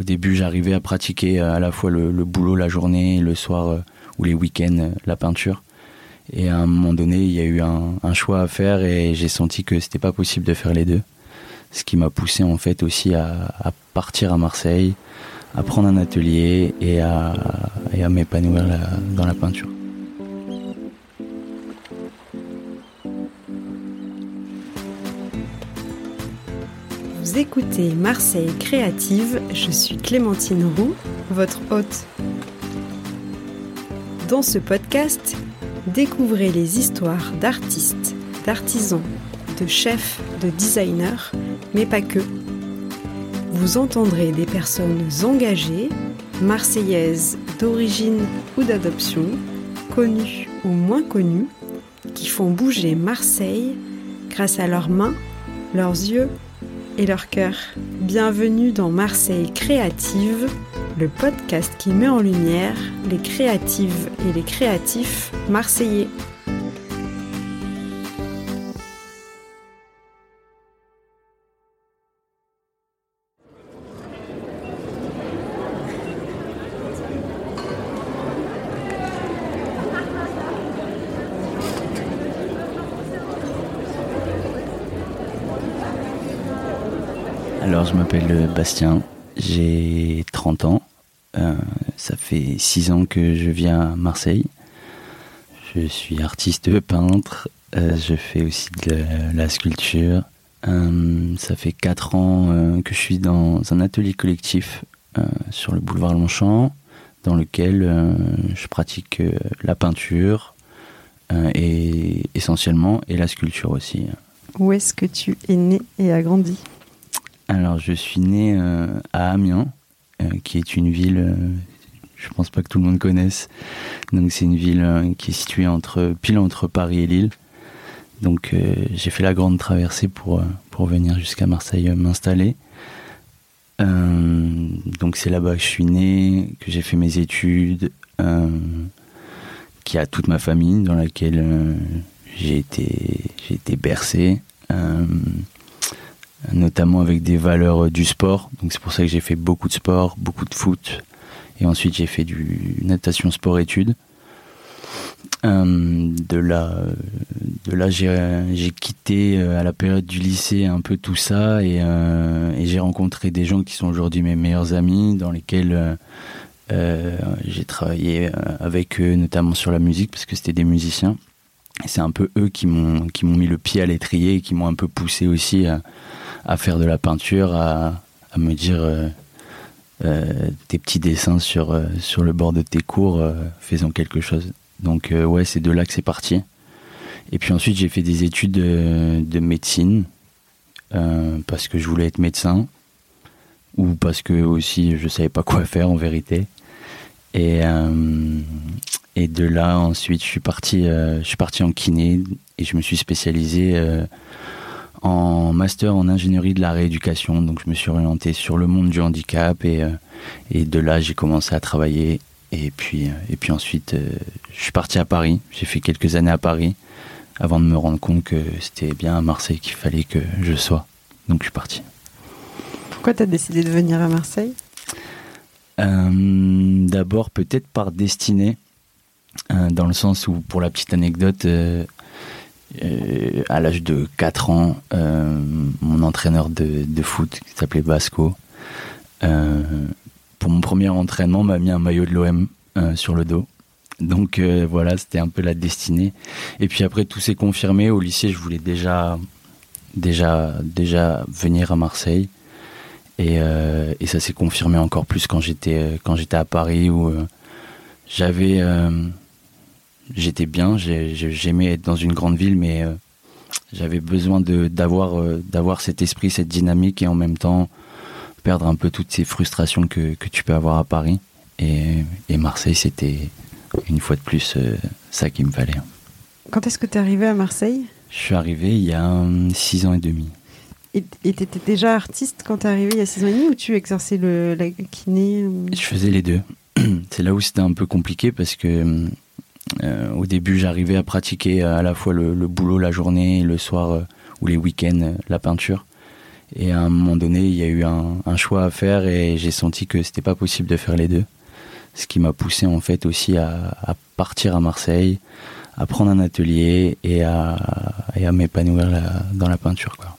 au début, j'arrivais à pratiquer à la fois le, boulot la journée, le soir ou les week-ends la peinture. Et à un moment donné, il y a eu un, choix à faire et j'ai senti que c'était pas possible de faire les deux. Ce qui m'a poussé en fait aussi à, partir à Marseille, à prendre un atelier et à, et à m'épanouir dans la peinture. Écoutez Marseille Créative, je suis Clémentine Roux, votre hôte. Dans ce podcast, découvrez les histoires d'artistes, d'artisans, de chefs, de designers, mais pas que. Vous entendrez des personnes engagées, marseillaises d'origine ou d'adoption, connues ou moins connues, qui font bouger Marseille grâce à leurs mains, leurs yeux et leur cœur. Bienvenue dans Marseille Créative, le podcast qui met en lumière les créatives et les créatifs marseillais. M'appelle Bastien, j'ai 30 ans. Euh, ça fait 6 ans que je viens à Marseille. Je suis artiste peintre. Euh, je fais aussi de la, sculpture. Euh, ça fait 4 ans que je suis dans un atelier collectif sur le boulevard Longchamp, dans lequel je pratique la peinture et essentiellement et la sculpture aussi. Où est-ce que tu es né et as grandi alors, je suis né euh, à Amiens, euh, qui est une ville, je euh, je pense pas que tout le monde connaisse. Donc, c'est une ville qui est située entre, pile entre Paris et Lille. Donc, j'ai fait la grande traversée pour, venir jusqu'à Marseille m'installer. donc, c'est là-bas que je suis né, que j'ai fait mes études, qui a toute ma famille dans laquelle j'ai été, j'ai été bercé notamment avec des valeurs euh, du sport. Donc c'est pour ça que j'ai fait beaucoup de sport, beaucoup de foot. Et ensuite j'ai fait du natation sport-études. Euh, de là, de là j'ai quitté euh, à la période du lycée un peu tout ça et, j'ai rencontré des gens qui sont aujourd'hui mes meilleurs amis, dans lesquels j'ai travaillé avec eux, notamment sur la musique parce que c'était des musiciens. C'est un peu eux qui m'ont mis le pied à l'étrier et qui m'ont un peu poussé aussi à, à faire de la peinture, à, me dire euh, euh, tes petits dessins sur, euh, sur le bord de tes cours, faisant quelque chose. Donc ouais, c'est de là que c'est parti. Et puis ensuite, j'ai fait des études de, de médecine parce que je voulais être médecin ou parce que aussi je savais pas quoi faire en vérité. Et, et de là, ensuite, je suis parti, je suis parti en kiné et je me suis spécialisé en master en ingénierie de la rééducation. Donc je me suis orienté sur le monde du handicap et, euh, et de là j'ai commencé à travailler. Et puis, euh, et puis ensuite, euh, je suis parti à Paris. J'ai fait quelques années à Paris avant de me rendre compte que c'était bien à Marseille qu'il fallait que je sois. Donc je suis parti. Pourquoi tu as décidé de venir à Marseille? D'abord peut-être par destinée, dans le sens où, pour la petite anecdote, euh, à l'âge de 4 ans, euh, mon entraîneur de, foot, qui s'appelait Basco, euh, pour mon premier entraînement, m'a mis un maillot de l'OM sur le dos. Donc voilà, c'était un peu la destinée. Et puis après, tout s'est confirmé. Au lycée, je voulais déjà, déjà, déjà venir à Marseille. Et, et ça s'est confirmé encore plus quand j'étais quand j'étais à Paris où j'avais j'étais bien, j'aimais être dans une grande ville, mais euh, j'avais besoin d'avoir euh, d'avoir cet esprit, cette dynamique et en même temps perdre un peu toutes ces frustrations que, que tu peux avoir à Paris. Et, et Marseille, c'était une fois de plus euh, ça qu'il me fallait. Quand est-ce que tu es arrivé à Marseille? Je suis arrivé il y a six ans et demi. Et tu étais déjà artiste quand tu es arrivé il y a six ans et demi ou tu exerçais le, la kiné Je faisais les deux. C'est là où c'était un peu compliqué parce que euh, au début, j'arrivais à pratiquer à la fois le, boulot la journée, le soir euh, ou les week-ends, euh, la peinture. Et à un moment donné, il y a eu un, choix à faire et j'ai senti que c'était pas possible de faire les deux. Ce qui m'a poussé en fait aussi à, partir à Marseille, à prendre un atelier et à, à m'épanouir dans la peinture. Quoi.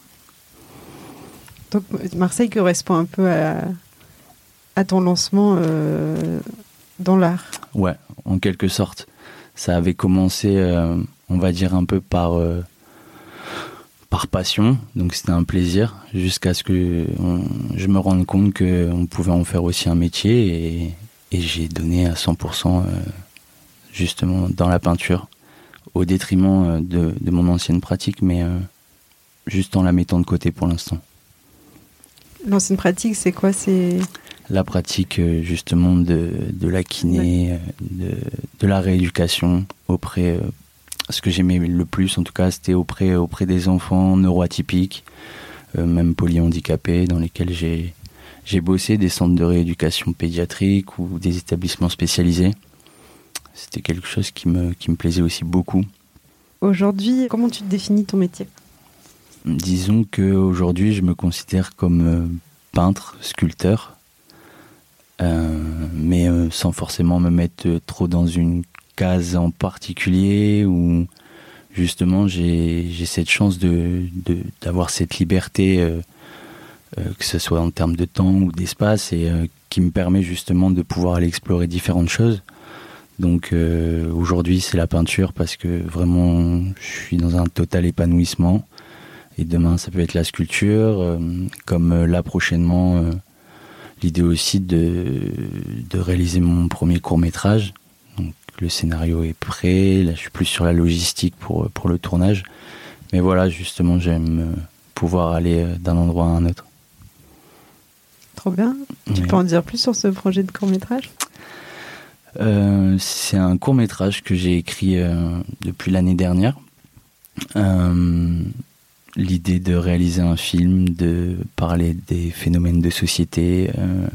Donc Marseille correspond un peu à, à ton lancement euh, dans l'art. Ouais, en quelque sorte. Ça avait commencé, euh, on va dire, un peu par, euh, par passion, donc c'était un plaisir, jusqu'à ce que je me rende compte qu'on pouvait en faire aussi un métier, et, j'ai donné à 100% justement dans la peinture, au détriment de, de mon ancienne pratique, mais juste en la mettant de côté pour l'instant. L'ancienne pratique, c'est quoi? C'est la pratique euh, justement de, de la kiné, euh, de, de, la rééducation auprès. Euh, ce que j'aimais le plus, en tout cas, c'était auprès, auprès des enfants neuroatypiques, même polyhandicapés, dans lesquels j'ai, j'ai bossé des centres de rééducation pédiatrique ou des établissements spécialisés. C'était quelque chose qui me, qui me plaisait aussi beaucoup. Aujourd'hui, comment tu définis ton métier? Disons qu'aujourd'hui, je me considère comme peintre, sculpteur. Euh, mais euh, sans forcément me mettre trop dans une case en particulier ou justement j'ai cette chance de d'avoir cette liberté euh, que ce soit en termes de temps ou d'espace et qui me permet justement de pouvoir aller explorer différentes choses. Donc aujourd'hui c'est la peinture parce que vraiment je suis dans un total épanouissement. Et demain ça peut être la sculpture comme là prochainement l'idée aussi de, de réaliser mon premier court métrage. Donc le scénario est prêt, là je suis plus sur la logistique pour, pour le tournage. Mais voilà, justement, j'aime euh, pouvoir aller euh, d'un endroit à un autre. Trop bien. Tu peux en dire plus sur ce projet de court métrage euh, C'est un court métrage que j'ai écrit depuis l'année dernière l'idée de réaliser un film, de parler des phénomènes de société, euh,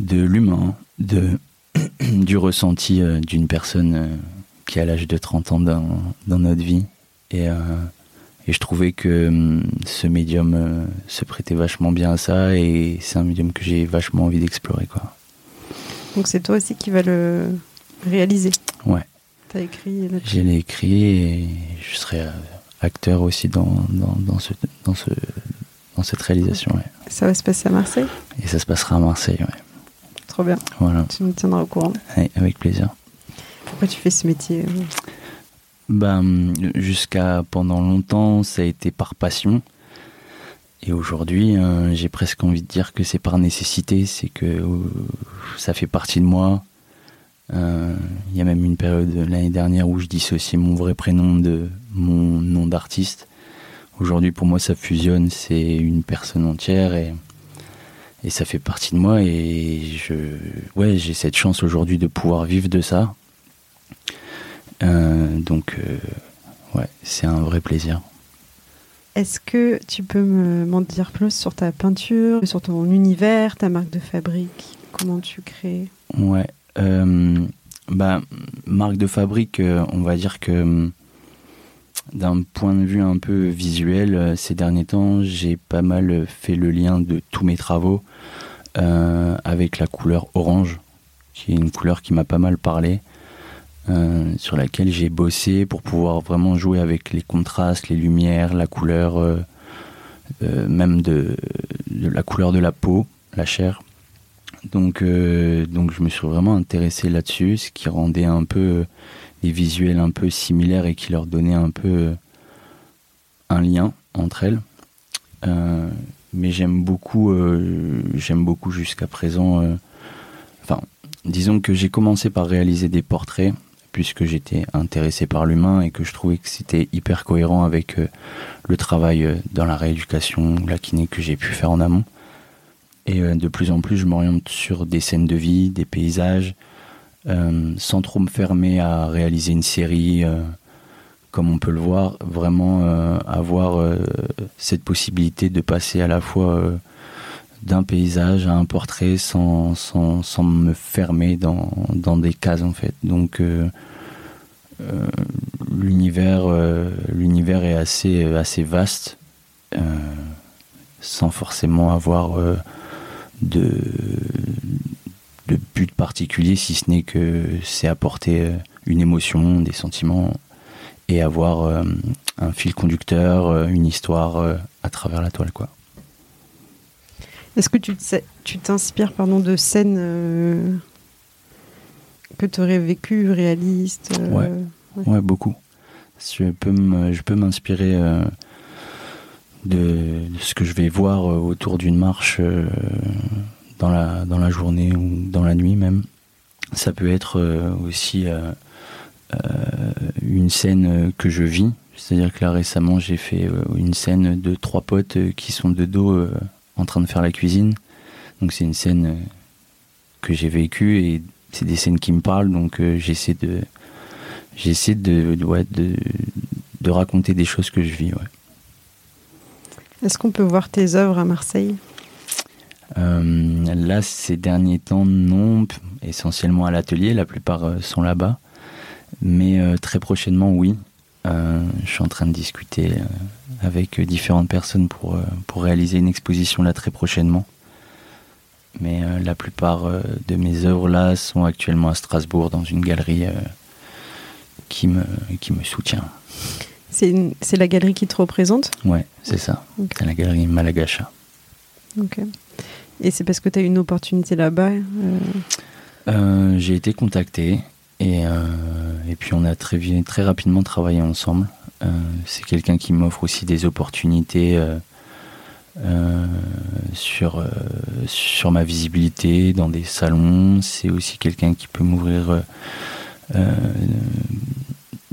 de l'humain, de du ressenti euh, d'une personne euh, qui a l'âge de 30 ans dans, dans notre vie. Et, et, je trouvais que ce médium se prêtait vachement bien à ça et c'est un médium que j'ai vachement envie d'explorer. Quoi. Donc c'est toi aussi qui vas le réaliser Ouais. T'as écrit J'ai écrit et je serai acteur aussi dans, dans, dans, ce, dans, ce, dans cette réalisation. Ça va se passer à Marseille? Et ça se passera à Marseille, ouais. Trop bien. Voilà. Tu me tiendras au courant. avec plaisir. Pourquoi tu fais ce métier euh? Ben, Jusqu'à pendant longtemps, ça a été par passion. Et aujourd'hui, euh, j'ai presque envie de dire que c'est par nécessité, c'est que euh, ça fait partie de moi. Euh, il y a même une période l'année dernière où je dissociais mon vrai prénom de mon nom d'artiste. Aujourd'hui, pour moi, ça fusionne, c'est une personne entière et, et ça fait partie de moi. Et je, ouais, j'ai cette chance aujourd'hui de pouvoir vivre de ça. Euh, donc, euh, ouais, c'est un vrai plaisir. Est-ce que tu peux m'en dire plus sur ta peinture, sur ton univers, ta marque de fabrique? Comment tu crées? Ouais, bah, marque de fabrique, euh, on va dire que euh, d'un point de vue un peu visuel, ces derniers temps, j'ai pas mal fait le lien de tous mes travaux avec la couleur orange, qui est une couleur qui m'a pas mal parlé, sur laquelle j'ai bossé pour pouvoir vraiment jouer avec les contrastes, les lumières, la couleur, même de, la couleur de la peau, la chair. Donc, euh, donc je me suis vraiment intéressé là-dessus, ce qui rendait un peu euh, des visuels un peu similaires et qui leur donnait un peu euh, un lien entre elles. mais j'aime beaucoup, j'aime beaucoup jusqu'à présent. enfin, disons que j'ai commencé par réaliser des portraits puisque j'étais intéressé par l'humain et que je trouvais que c'était hyper cohérent avec le travail dans la rééducation, la kiné que j'ai pu faire en amont. Et euh, de plus en plus, je m'oriente sur des scènes de vie, des paysages, euh, sans trop me fermer à réaliser une série, euh, comme on peut le voir, vraiment avoir cette possibilité de passer à la fois d'un paysage à un portrait sans, sans, sans me fermer dans, dans, des cases en fait. Donc l'univers l'univers est assez, assez vaste sans forcément avoir de, de but particulier, si ce n'est que c'est apporter une émotion, des sentiments et avoir un fil conducteur, une histoire à travers la toile, quoi. Est-ce que tu, tu t'inspires pardon, de scènes euh, que tu aurais vécues, réalistes euh, ouais. ouais. beaucoup. Je peux, je peux m'inspirer euh, de, ce que je vais voir autour d'une marche dans, la, dans la journée ou dans la nuit même. Ça peut être aussi une scène que je vis. C'est-à-dire que là récemment j'ai fait une scène de trois potes qui sont de dos en train de faire la cuisine. Donc c'est une scène euh, que j'ai vécue et c'est des scènes qui me parlent, donc euh, j'essaie de j'essaie de, de, de, raconter des choses que je vis. Est-ce qu'on peut voir tes œuvres à Marseille? Euh, Là, ces derniers temps, non. Essentiellement à l'atelier, la plupart sont là-bas. Mais très prochainement, oui. je suis en train de discuter avec différentes personnes pour, euh, réaliser une exposition là très prochainement. Mais euh, la plupart euh, de mes œuvres là sont actuellement à Strasbourg dans une galerie qui me soutient. C'est la galerie qui te représente Ouais, c'est ça. C'est la galerie Malagacha. Ok. Et c'est parce que tu as eu une opportunité là-bas J'ai été contacté et, et puis on a très, très rapidement travaillé ensemble. Euh, c'est quelqu'un qui m'offre aussi des opportunités euh, euh, sur, sur ma visibilité dans des salons. C'est aussi quelqu'un qui peut m'ouvrir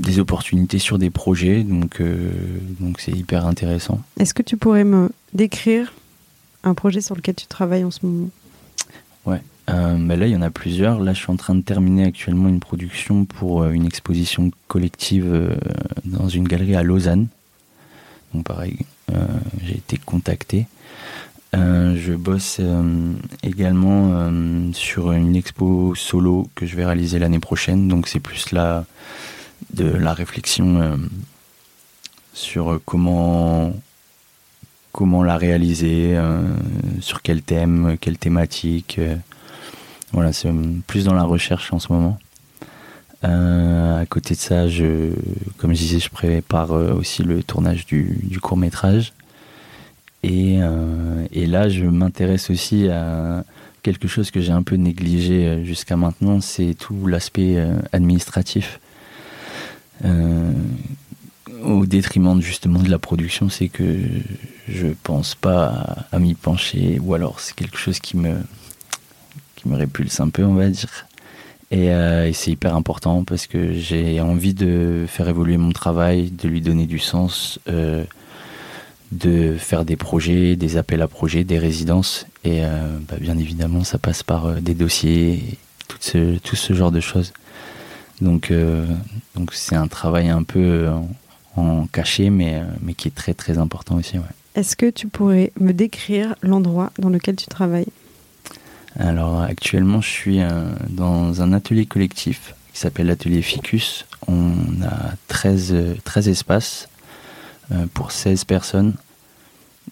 des opportunités sur des projets. Donc, donc c'est hyper intéressant. Est-ce que tu pourrais me décrire un projet sur lequel tu travailles en ce moment? Ouais. Euh, bah là, il y en a plusieurs. Là, je suis en train de terminer actuellement une production pour euh, une exposition collective euh, dans une galerie à Lausanne. Donc, pareil, j'ai été contacté. je bosse également sur une expo solo que je vais réaliser l'année prochaine. Donc, c'est plus là de la réflexion sur comment comment la réaliser, sur quel thème, quelle thématique. Voilà, c'est plus dans la recherche en ce moment. Euh, à côté de ça, je, comme je disais, je prépare euh, aussi le tournage du, court métrage. Et, euh, et là, je m'intéresse aussi à quelque chose que j'ai un peu négligé jusqu'à maintenant, c'est tout l'aspect administratif. Au détriment justement de la production, c'est que je pense pas à m'y pencher, ou alors c'est quelque chose qui me, qui me répulse un peu, on va dire. Euh, et, c'est hyper important parce que j'ai envie de faire évoluer mon travail, de lui donner du sens, euh, de faire des projets, des appels à projets, des résidences. Et euh, bah, bien évidemment, ça passe par des dossiers, tout ce, tout ce genre de choses. Donc, donc c'est un travail un peu en, cachet, mais, mais qui est très très important aussi. Ouais. Est-ce que tu pourrais me décrire l'endroit dans lequel tu travailles? Alors actuellement, je suis euh, dans un atelier collectif qui s'appelle l'atelier Ficus. On a 13, 13 espaces euh, pour 16 personnes.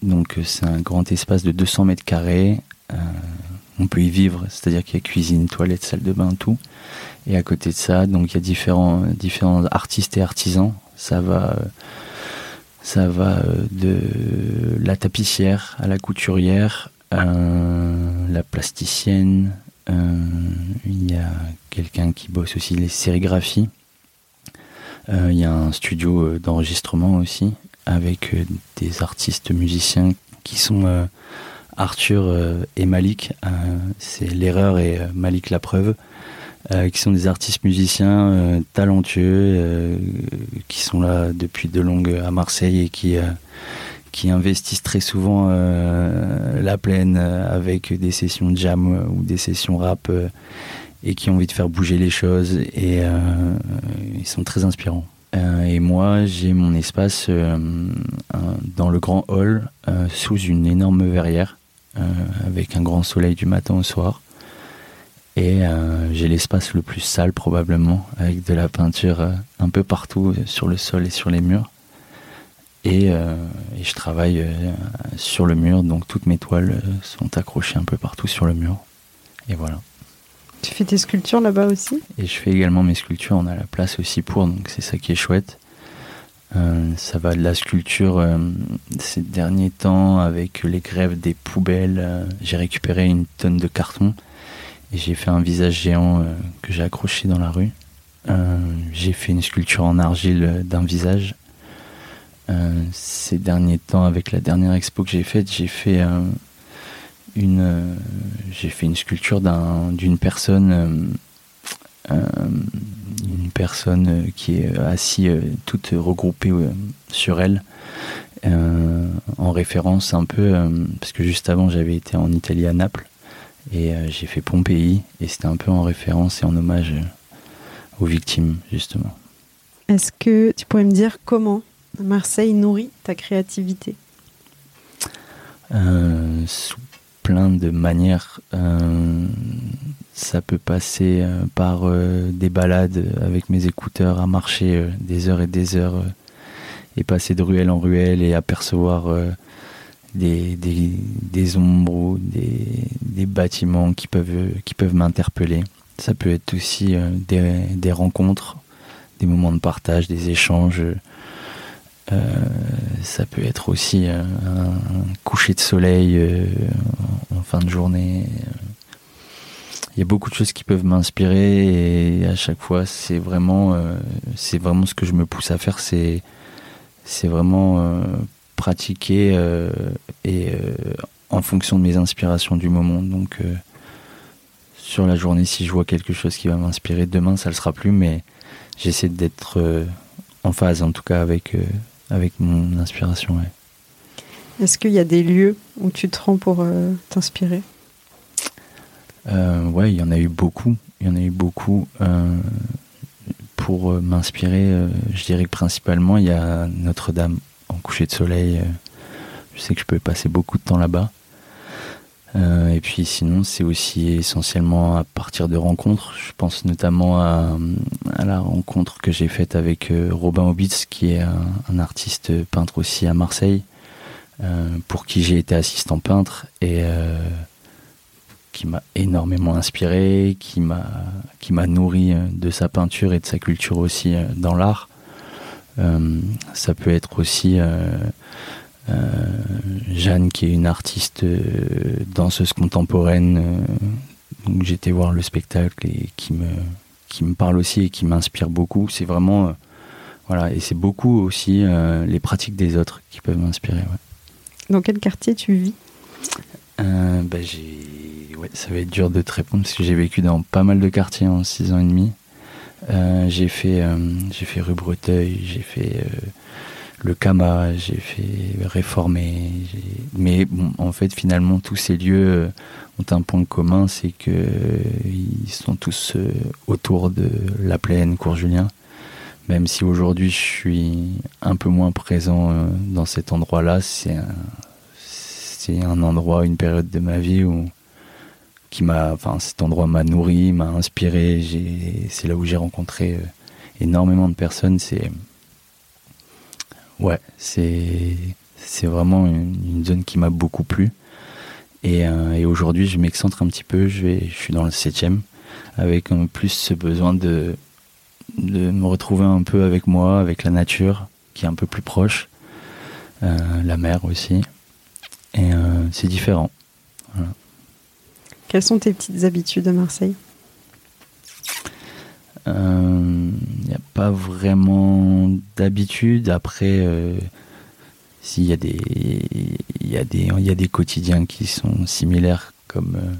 Donc euh, c'est un grand espace de 200 mètres carrés. On peut y vivre, c'est-à-dire qu'il y a cuisine, toilette, salle de bain, tout. Et à côté de ça, donc il y a différents, artistes et artisans. Ça va, ça va de la tapissière à la couturière, euh, la plasticienne, euh, il y a quelqu'un qui bosse aussi les sérigraphies. Euh, il y a un studio d'enregistrement aussi avec des artistes musiciens qui sont Arthur et Malik. C'est l'erreur et Malik la preuve. qui sont des artistes musiciens talentueux qui sont là depuis de longues à Marseille et qui qui investissent très souvent euh, la plaine euh, avec des sessions jam euh, ou des sessions rap et qui ont envie de faire bouger les choses et ils sont très inspirants. et moi, j'ai mon espace dans le grand hall sous une énorme verrière avec un grand soleil du matin au soir. Et j'ai l'espace le plus sale probablement avec de la peinture un peu partout sur le sol et sur les murs. Et, je travaille sur le mur, donc toutes mes toiles sont accrochées un peu partout sur le mur. Et voilà. Tu fais tes sculptures là-bas aussi? Et je fais également mes sculptures, on a la place aussi pour, donc c'est ça qui est chouette. Euh, ça va de la sculpture euh, ces derniers temps avec les grèves des poubelles. Euh, j'ai récupéré une tonne de carton et j'ai fait un visage géant que j'ai accroché dans la rue. j'ai fait une sculpture en argile d'un visage. ces derniers temps, avec la dernière expo que j'ai faite, j'ai fait une j'ai fait une sculpture d'une personne une personne euh, qui est assise euh, toute regroupée euh, sur elle, en référence un peu, parce que juste avant j'avais été en Italie à Naples, et j'ai fait Pompéi, et c'était un peu en référence et en hommage aux victimes, justement. Est-ce que tu pourrais me dire comment Marseille nourrit ta créativité? Sous plein de manières. Ça peut passer euh, par euh, des balades avec mes écouteurs à marcher euh, des heures et des heures et passer de ruelle en ruelle et apercevoir des, des, ombres ou des, des, bâtiments qui peuvent, qui peuvent m'interpeller. Ça peut être aussi des, des, rencontres, des moments de partage, des échanges. ça peut être aussi un, coucher de soleil en fin de journée il y a beaucoup de choses qui peuvent m'inspirer et à chaque fois c'est vraiment euh, c'est vraiment ce que je me pousse à faire. C'est c'est vraiment euh, pratiquer euh, et en fonction de mes inspirations du moment. Donc sur la journée si je vois quelque chose qui va m'inspirer demain ça le sera plus mais j'essaie d'être en phase en tout cas avec avec mon inspiration est-ce qu'il y a des lieux où tu te rends pour t'inspirer? Ouais, il y en a eu beaucoup. Il y en a eu beaucoup. Euh, pour euh, m'inspirer, je dirais que principalement, il y a Notre-Dame en coucher de soleil. je sais que je peux passer beaucoup de temps là-bas. et puis sinon, c'est aussi essentiellement à partir de rencontres. Je pense notamment à, la rencontre que j'ai faite avec Robin Obitz, qui est un, artiste peintre aussi à Marseille, pour qui j'ai été assistant peintre. Et qui m'a énormément inspiré, qui m'a qui m'a nourri euh, de sa peinture et de sa culture aussi euh, dans l'art. Euh, ça peut être aussi Jeanne qui est une artiste danseuse contemporaine. donc j'étais voir le spectacle et qui me qui me parle aussi et qui m'inspire beaucoup. C'est vraiment voilà et c'est beaucoup aussi les pratiques des autres qui peuvent m'inspirer. Dans quel quartier tu vis? Ben, j'ai ça va être dur de te répondre parce que j'ai vécu dans pas mal de quartiers en 6 ans et demi. Euh, j'ai fait, euh, j'ai fait rue Breteuil, j'ai fait euh, le Kama, j'ai fait Réformé. Mais en fait, finalement, tous ces lieux ont un point commun, c'est que ils sont tous autour de la plaine Cours-Julien. Même si aujourd'hui je suis un peu moins présent dans cet endroit-là, c'est un, c'est un endroit, une période de ma vie où qui m'a, enfin, cet endroit m'a nourri, m'a inspiré. c'est là où j'ai rencontré euh, énormément de personnes. C'est, ouais, c'est, c'est vraiment une, zone qui m'a beaucoup plu. Et, euh, et aujourd'hui, je m'excentre un petit peu. Je vais, je suis dans le septième, avec en plus ce besoin de, de me retrouver un peu avec moi, avec la nature, qui est un peu plus proche, euh, la mer aussi. Et c'est différent. Voilà. Quelles sont tes petites habitudes à Marseille? Il euh, n'y a pas vraiment d'habitude. Après, euh, s'il y a des, y a des, il y a des quotidiens qui sont similaires, comme euh,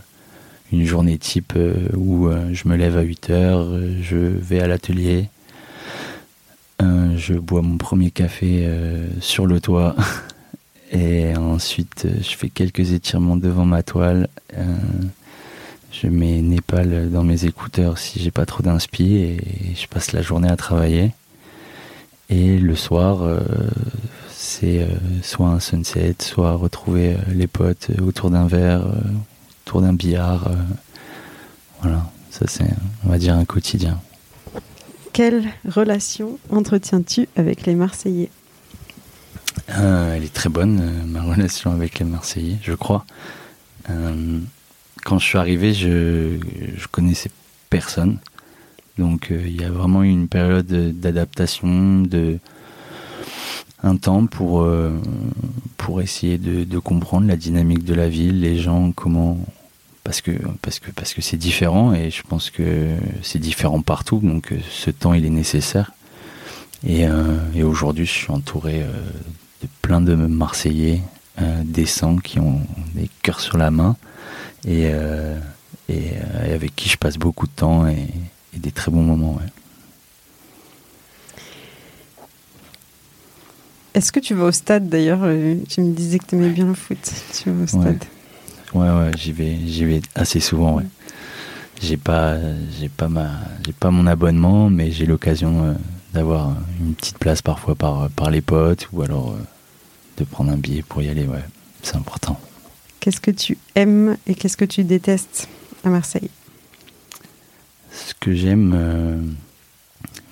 une journée type où je me lève à 8 heures, je vais à l'atelier, je bois mon premier café sur le toit. Et ensuite, je fais quelques étirements devant ma toile. Je mets Népal dans mes écouteurs si j'ai pas trop d'inspi et je passe la journée à travailler. Et le soir, euh, c'est euh, soit un sunset, soit retrouver euh, les potes autour d'un verre, autour d'un billard. voilà, ça c'est, on va dire, un quotidien. Quelle relation entretiens-tu avec les Marseillais? Elle est très bonne, ma relation avec les Marseillais, je crois. Quand je suis arrivé, je, je connaissais personne. Donc il y a vraiment eu une période d'adaptation, de un temps pour, pour essayer de, comprendre la dynamique de la ville, les gens, comment, parce que parce que parce que c'est différent et je pense que c'est différent partout. Donc euh, ce temps il est nécessaire. Et, euh, et aujourd'hui je suis entouré euh, de plein de Marseillais décents qui ont des cœurs sur la main et, et, avec qui je passe beaucoup de temps et, des très bons moments Est-ce que tu vas au stade d'ailleurs Tu me disais que tu aimais bien le foot. Tu vas au stade Ouais, ouais, j'y vais, j'y vais assez souvent, ouais. J'ai pas, j'ai pas ma, j'ai pas mon abonnement, mais j'ai l'occasion euh, d'avoir une petite place parfois par, par les potes ou alors euh, de prendre un billet pour y aller, ouais. C'est important. Qu'est-ce que tu aimes et qu'est-ce que tu détestes à Marseille? Ce que j'aime, euh,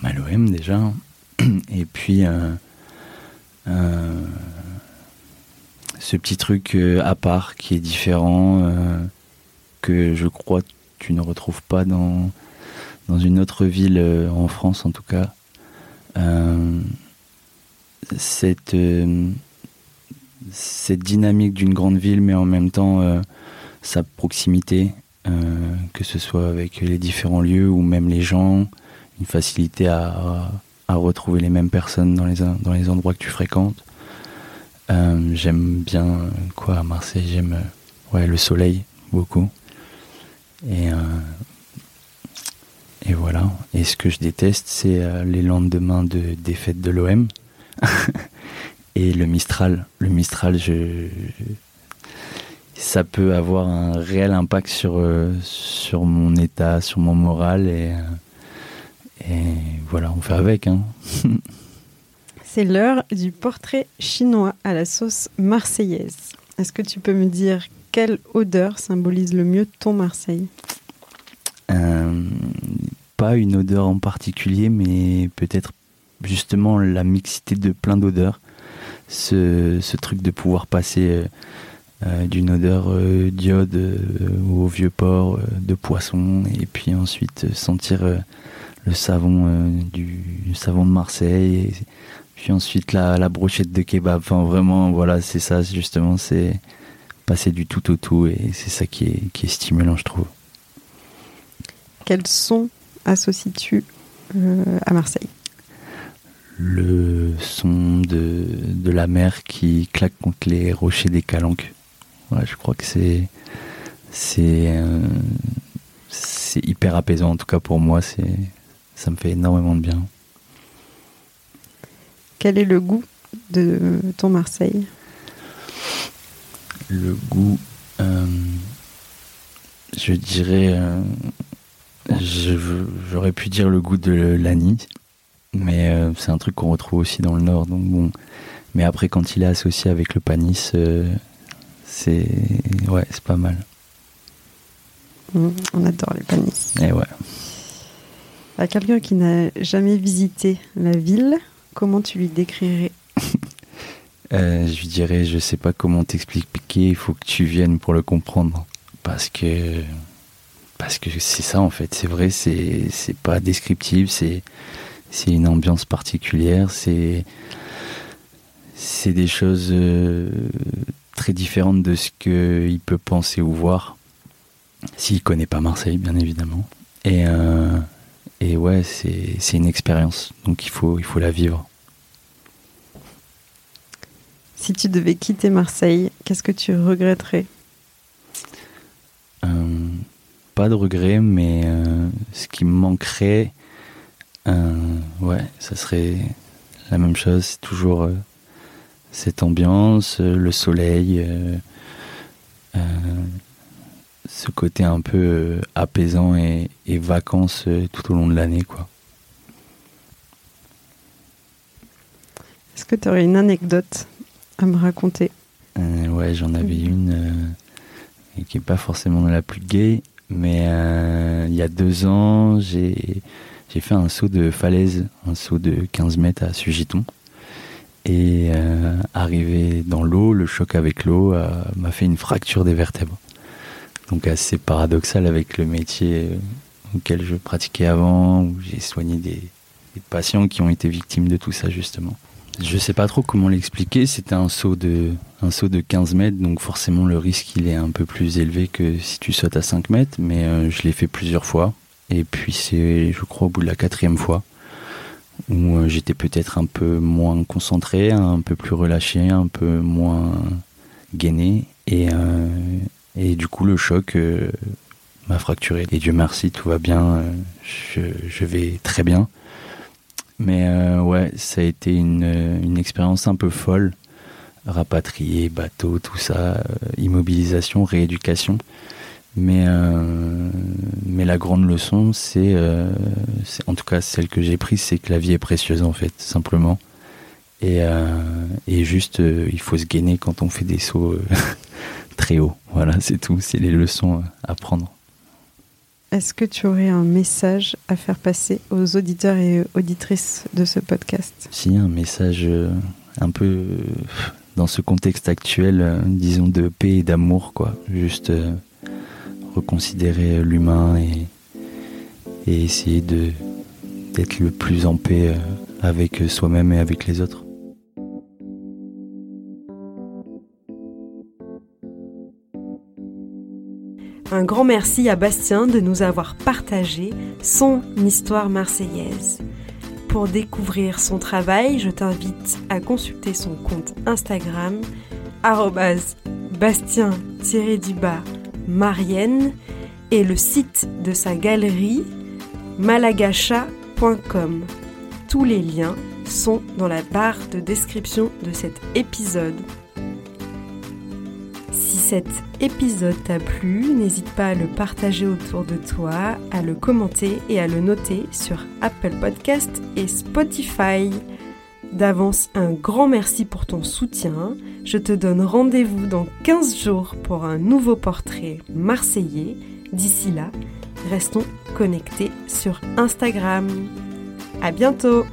bah, déjà, et puis ce petit truc euh, à part qui est différent, euh, que je crois tu ne retrouves pas dans, dans une autre ville euh, en France en tout cas. cette, cette dynamique d'une grande ville, mais en même temps sa proximité, que ce soit avec les différents lieux ou même les gens, une facilité à, retrouver les mêmes personnes dans les, dans endroits que tu fréquentes. Euh, j'aime bien quoi à Marseille J'aime euh, ouais, le soleil beaucoup. Et, euh, et voilà. Et ce que je déteste, c'est les lendemains de défaite de l'OM. et le Mistral. Le Mistral, je, ça peut avoir un réel impact sur, sur mon état, sur mon moral. Et, et voilà, on fait avec. Hein. C'est l'heure du portrait chinois à la sauce marseillaise. Est-ce que tu peux me dire quelle odeur symbolise le mieux ton Marseille? Euh, Pas une odeur en particulier, mais peut-être justement la mixité de plein d'odeurs. Ce, truc de pouvoir passer euh, euh, d'une odeur d'iode au vieux port de poisson et puis ensuite sentir le savon du savon de Marseille puis ensuite la, la brochette de kebab. Enfin vraiment, voilà, c'est ça justement, c'est passer du tout au tout et c'est ça qui est, qui est stimulant, je trouve. Quels son associes-tu euh, à Marseille? Le son de, de, la mer qui claque contre les rochers des Calanques. Ouais, je crois que c'est c'est euh, c'est hyper apaisant en tout cas pour moi. C'est ça me fait énormément de bien. Quel est le goût de ton Marseille? Le goût, euh, je dirais, euh, j'aurais pu dire le goût de l'ani, mais euh, c'est un truc qu'on retrouve aussi dans le nord. Donc bon, mais après quand il est associé avec le panis, c'est ouais, c'est pas mal. Mmh, on adore les panis. Et ouais. À quelqu'un qui n'a jamais visité la ville, Comment tu lui décrirais? Euh, Je lui dirais, je sais pas comment t'expliquer, il faut que tu viennes pour le comprendre. Parce que parce que c'est ça en fait, c'est vrai, c'est c'est pas descriptif, c'est c'est une ambiance particulière, c'est c'est des choses euh, très différentes de ce qu'il peut penser ou voir s'il connaît pas Marseille, bien évidemment. Et euh, et ouais, c'est une expérience, donc il faut, il faut la vivre. Si tu devais quitter Marseille, qu'est-ce que tu regretterais? Euh, Pas de regret, mais ce qui me manquerait, euh, ouais, ça serait la même chose. C'est toujours cette ambiance, le soleil, ce côté un peu apaisant et, et vacances tout au long de l'année, quoi. Est-ce que tu aurais une anecdote à me raconter? Euh, Ouais, j'en avais une euh, qui n'est pas forcément la plus gay, mais euh, il y a deux ans, j'ai fait un saut de falaise, un saut de 15 mètres à Sugiton. Et arrivé dans l'eau, le choc avec l'eau m'a fait une fracture des vertèbres. Donc assez paradoxal avec le métier auquel je pratiquais avant, où j'ai soigné des, patients qui ont été victimes de tout ça justement. Je sais pas trop comment l'expliquer. C'était un saut de un saut de 15 mètres, donc forcément le risque il est un peu plus élevé que si tu sautes à 5 mètres. Mais euh, je l'ai fait plusieurs fois. Et puis c'est, je crois, au bout de la quatrième fois où euh, j'étais peut-être un peu moins concentré, un peu plus relâché, un peu moins gainé. Et, euh, et du coup, le choc m'a fracturé. Et Dieu merci, tout va bien. Je, vais très bien. Mais euh, ouais, ça a été une, une expérience un peu folle. Rapatrier, bateau, tout ça, euh, immobilisation, rééducation. Mais, euh, mais la grande leçon, c'est, en tout cas celle que j'ai prise, c'est que la vie est précieuse en fait, simplement. Et, et juste, il faut se gainer quand on fait des sauts très hauts. Voilà, c'est tout. C'est les leçons à prendre. Est-ce que tu aurais un message à faire passer aux auditeurs et auditrices de ce podcast? Si, un message euh, un peu euh, dans ce contexte actuel, euh, disons de paix et d'amour, quoi. Juste reconsidérer l'humain et, essayer de d'être le plus en paix avec soi-même et avec les autres. Un grand merci à Bastien de nous avoir partagé son histoire marseillaise. Pour découvrir son travail, je t'invite à consulter son compte Instagram bastien-du-bas marienne et le site de sa galerie malagacha.com. Tous les liens sont dans la barre de description de cet épisode cet épisode t'a plu, n'hésite pas à le partager autour de toi, à le commenter et à le noter sur Apple Podcast et Spotify. D'avance, un grand merci pour ton soutien. Je te donne rendez-vous dans 15 jours pour un nouveau portrait marseillais. D'ici là, restons connectés sur Instagram. À bientôt!